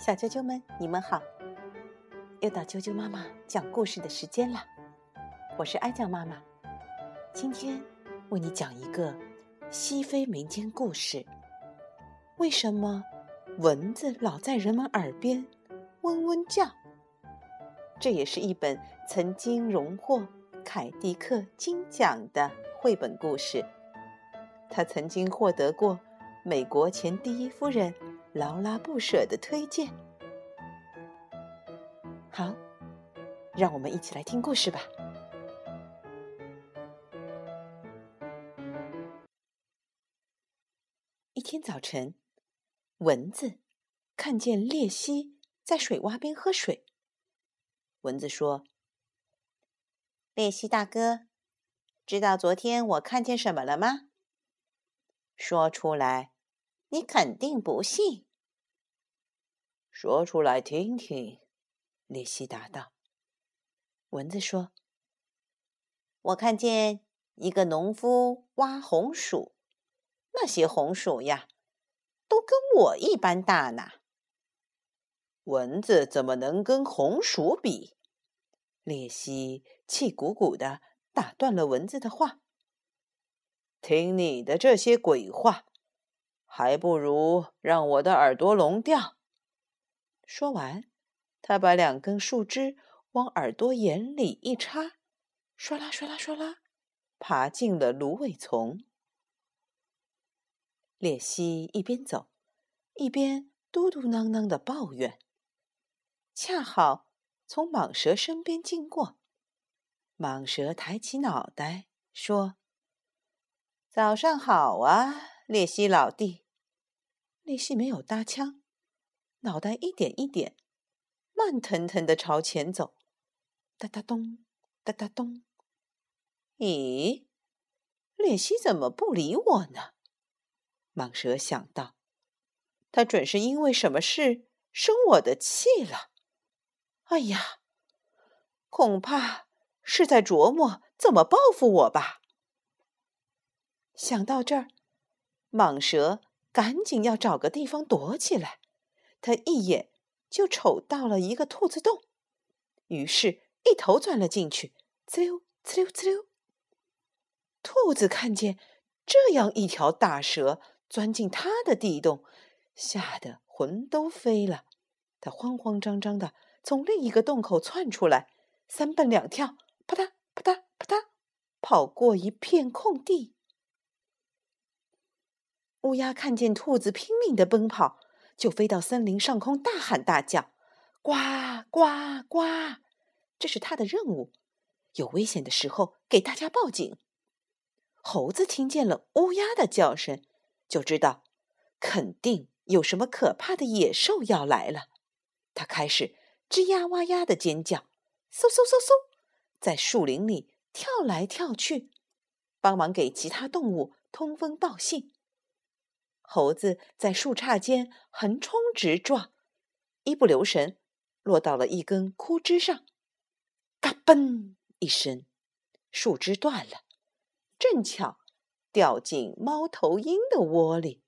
小啾啾们，你们好！又到啾啾妈妈讲故事的时间了，我是安酱妈妈。今天为你讲一个西非民间故事：为什么蚊子老在人们耳边嗡嗡叫？这也是一本曾经荣获凯迪克金奖的绘本故事。它曾经获得过美国前第一夫人。劳拉不舍的推荐。好，让我们一起来听故事吧。一天早晨，蚊子看见鬣蜥在水洼边喝水。蚊子说：“鬣蜥大哥，知道昨天我看见什么了吗？说出来。”你肯定不信，说出来听听。”鬣蜥答道。蚊子说：“我看见一个农夫挖红薯，那些红薯呀，都跟我一般大呢。”蚊子怎么能跟红薯比？列西气鼓鼓的打断了蚊子的话：“听你的这些鬼话！”还不如让我的耳朵聋掉。说完，他把两根树枝往耳朵眼里一插，唰啦唰啦唰啦，爬进了芦苇丛。鬣蜥一边走，一边嘟嘟囔囔的抱怨。恰好从蟒蛇身边经过，蟒蛇抬起脑袋说：“早上好啊。”鬣蜥老弟，鬣蜥没有搭腔，脑袋一点一点，慢腾腾的朝前走，哒哒咚，哒哒咚。咦，鬣蜥怎么不理我呢？蟒蛇想到，他准是因为什么事生我的气了。哎呀，恐怕是在琢磨怎么报复我吧。想到这儿。蟒蛇赶紧要找个地方躲起来，它一眼就瞅到了一个兔子洞，于是一头钻了进去。滋溜，滋溜，滋溜。兔子看见这样一条大蛇钻进它的地洞，吓得魂都飞了。它慌慌张张的从另一个洞口窜出来，三蹦两跳，啪嗒啪嗒啪嗒，跑过一片空地。乌鸦看见兔子拼命的奔跑，就飞到森林上空大喊大叫：“呱呱呱！”这是它的任务。有危险的时候，给大家报警。猴子听见了乌鸦的叫声，就知道肯定有什么可怕的野兽要来了。它开始吱呀哇呀的尖叫，嗖嗖嗖嗖，在树林里跳来跳去，帮忙给其他动物通风报信。猴子在树杈间横冲直撞，一不留神落到了一根枯枝上，嘎嘣一声，树枝断了，正巧掉进猫头鹰的窝里，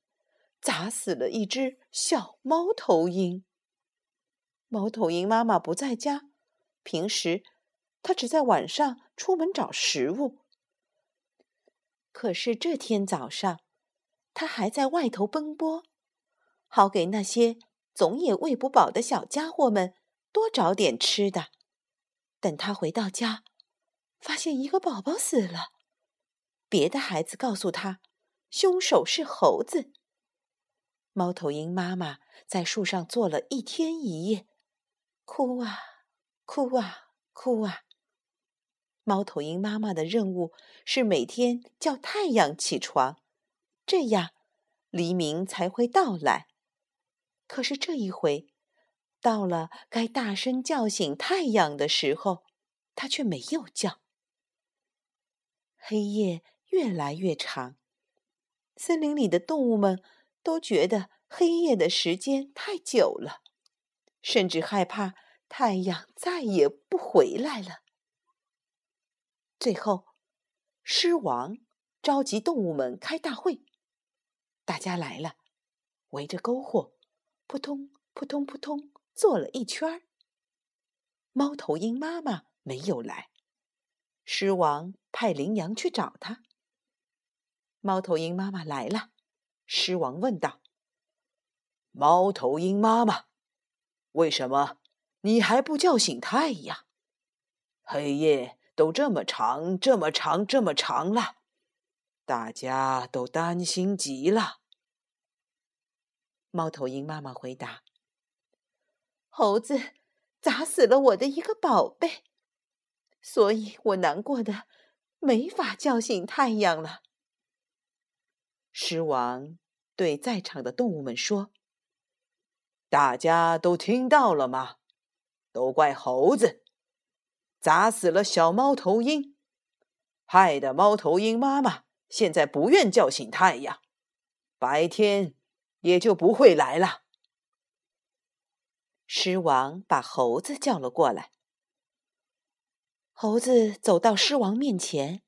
砸死了一只小猫头鹰。猫头鹰妈妈不在家，平时它只在晚上出门找食物，可是这天早上。他还在外头奔波，好给那些总也喂不饱的小家伙们多找点吃的。等他回到家，发现一个宝宝死了。别的孩子告诉他，凶手是猴子。猫头鹰妈妈在树上坐了一天一夜，哭啊，哭啊，哭啊。猫头鹰妈妈的任务是每天叫太阳起床。这样，黎明才会到来。可是这一回，到了该大声叫醒太阳的时候，它却没有叫。黑夜越来越长，森林里的动物们都觉得黑夜的时间太久了，甚至害怕太阳再也不回来了。最后，狮王召集动物们开大会。大家来了，围着篝火，扑通扑通扑通坐了一圈。猫头鹰妈妈没有来，狮王派羚羊去找他。猫头鹰妈妈来了，狮王问道：“猫头鹰妈妈，为什么你还不叫醒太阳？黑夜都这么长，这么长，这么长了，大家都担心极了。”猫头鹰妈妈回答：“猴子。”砸死了我的一个宝贝，所以我难过的没法叫醒太阳了。狮王对在场的动物们说：“大家都听到了吗？都怪猴子砸死了小猫头鹰，害得猫头鹰妈妈现在不愿叫醒太阳，白天也就不会来了。”狮王把猴子叫了过来。猴子走到狮王面前，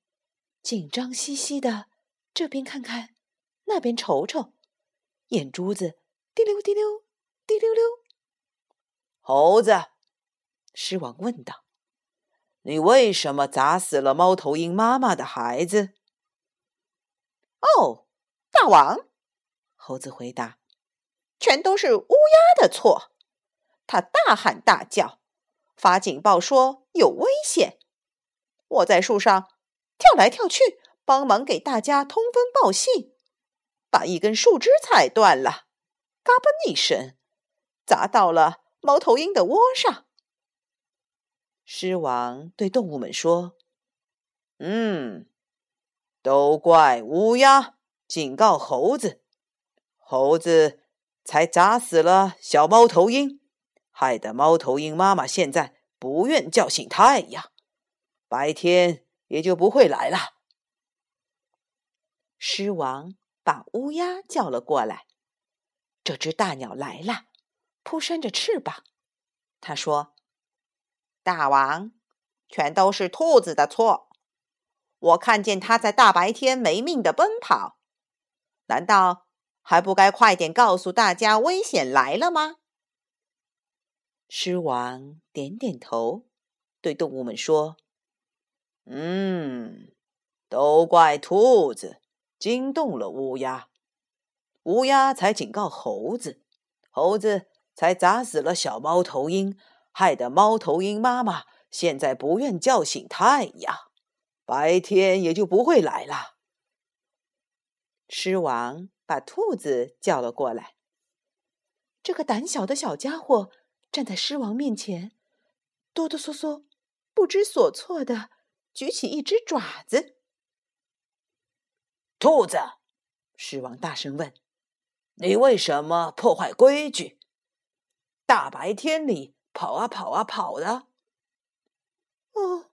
紧张兮兮的，这边看看，那边瞅瞅，眼珠子滴溜滴溜，滴溜溜。猴子，狮王问道：“你为什么砸死了猫头鹰妈妈的孩子？”“哦，大王。”猴子回答，“全都是乌鸦的错。”他大喊大叫，发警报说有危险。我在树上跳来跳去，帮忙给大家通风报信，把一根树枝踩断了，嘎嘣一声，砸到了猫头鹰的窝上。狮王对动物们说：“嗯，都怪乌鸦警告猴子，猴子才砸死了小猫头鹰。”害得猫头鹰妈妈现在不愿叫醒太阳，白天也就不会来了。狮王把乌鸦叫了过来，这只大鸟来了，扑扇着翅膀。他说：“大王，全都是兔子的错。我看见它在大白天没命的奔跑，难道还不该快点告诉大家危险来了吗？”狮王点点头，对动物们说：“嗯，都怪兔子惊动了乌鸦，乌鸦才警告猴子，猴子才砸死了小猫头鹰，害得猫头鹰妈妈现在不愿叫醒太阳，白天也就不会来了。”狮王把兔子叫了过来，这个胆小的小家伙。站在狮王面前，哆哆嗦嗦、不知所措的举起一只爪子。兔子，狮王大声问：“你为什么破坏规矩？大白天里跑啊跑啊跑的？”哦，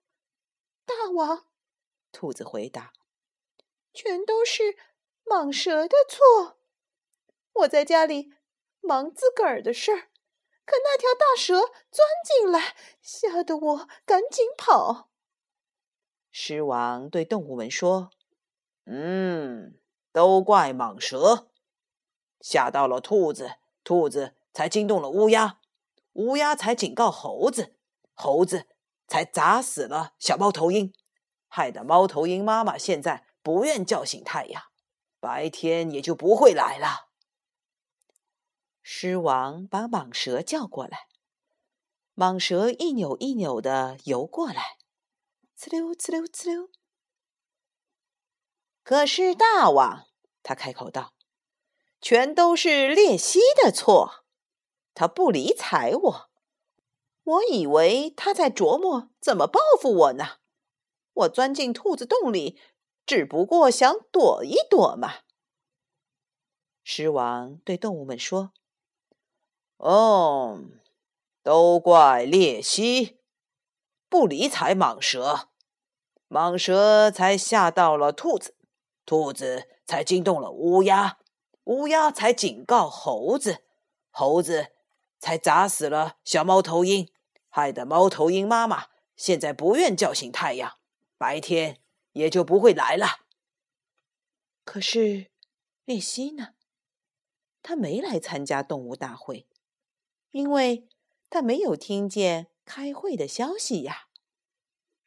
大王，兔子回答：“全都是蟒蛇的错。我在家里忙自个儿的事儿。”可那条大蛇钻进来，吓得我赶紧跑。狮王对动物们说：“嗯，都怪蟒蛇，吓到了兔子，兔子才惊动了乌鸦，乌鸦才警告猴子，猴子才砸死了小猫头鹰，害得猫头鹰妈妈现在不愿叫醒太阳，白天也就不会来了。”狮王把蟒蛇叫过来，蟒蛇一扭一扭的游过来，呲溜呲溜呲溜。可是大王，他开口道：“全都是鬣蜥的错，他不理睬我。我以为他在琢磨怎么报复我呢。我钻进兔子洞里，只不过想躲一躲嘛。”狮王对动物们说。哦，都怪鬣蜥不理睬蟒蛇，蟒蛇才吓到了兔子，兔子才惊动了乌鸦，乌鸦才警告猴子，猴子才砸死了小猫头鹰，害得猫头鹰妈妈现在不愿叫醒太阳，白天也就不会来了。可是鬣蜥呢？他没来参加动物大会。因为他没有听见开会的消息呀。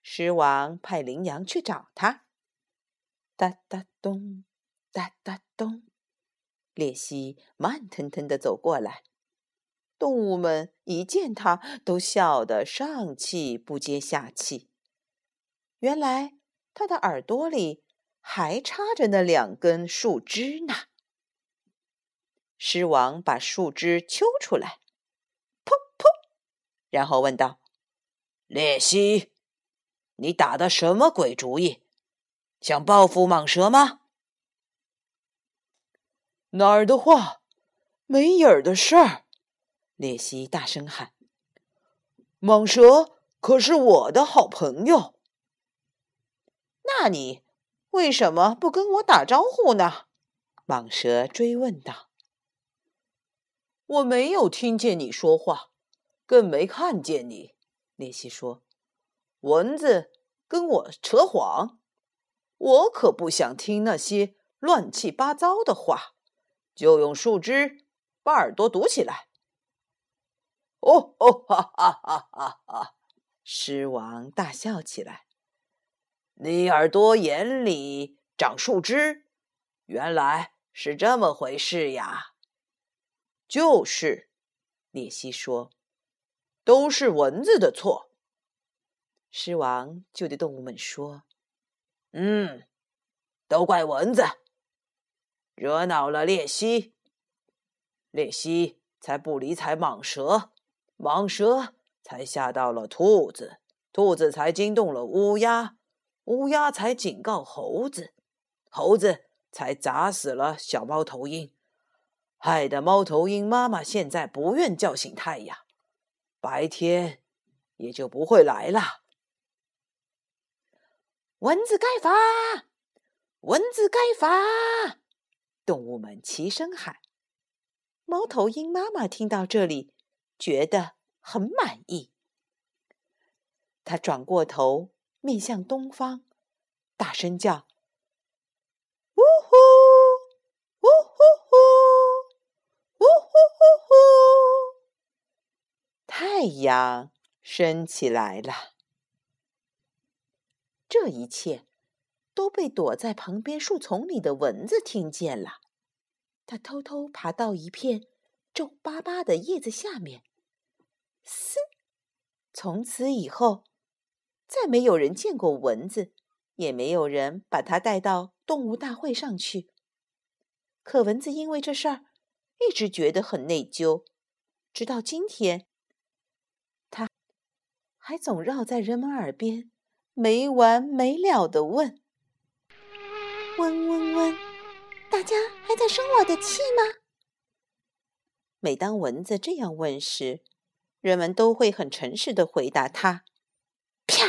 狮王派羚羊去找他。哒哒咚，哒哒咚，鬣蜥慢腾腾的走过来。动物们一见他，都笑得上气不接下气。原来他的耳朵里还插着那两根树枝呢。狮王把树枝揪出来，噗噗，然后问道：“鬣蜥，你打的什么鬼主意？想报复蟒蛇吗？”哪儿的话，没影儿的事儿！鬣蜥大声喊：“蟒蛇可是我的好朋友。”那你为什么不跟我打招呼呢？蟒蛇追问道。我没有听见你说话，更没看见你。鬣蜥说：“蚊子跟我扯谎，我可不想听那些乱七八糟的话，就用树枝把耳朵堵起来。”哦哦哈哈哈哈哈！狮王大笑起来：“你耳朵眼里长树枝，原来是这么回事呀！”就是，鬣蜥说：“都是蚊子的错。”狮王就对动物们说：“嗯，都怪蚊子，惹恼了鬣蜥，鬣蜥才不理睬蟒蛇，蟒蛇才吓到了兔子，兔子才惊动了乌鸦，乌鸦才警告猴子，猴子才砸死了小猫头鹰。”害得猫头鹰妈妈现在不愿叫醒太阳，白天也就不会来了。蚊子该罚，蚊子该罚！动物们齐声喊。猫头鹰妈妈听到这里，觉得很满意。他转过头，面向东方，大声叫：“呜呼，呜呼呼！”呜呼呼呼太阳升起来了，这一切都被躲在旁边树丛里的蚊子听见了。它偷偷爬到一片皱巴巴的叶子下面，嘶！从此以后，再没有人见过蚊子，也没有人把它带到动物大会上去。可蚊子因为这事儿一直觉得很内疚，直到今天。它还总绕在人们耳边，没完没了的问：“嗡嗡嗡，大家还在生我的气吗？”每当蚊子这样问时，人们都会很诚实的回答他：“啪。”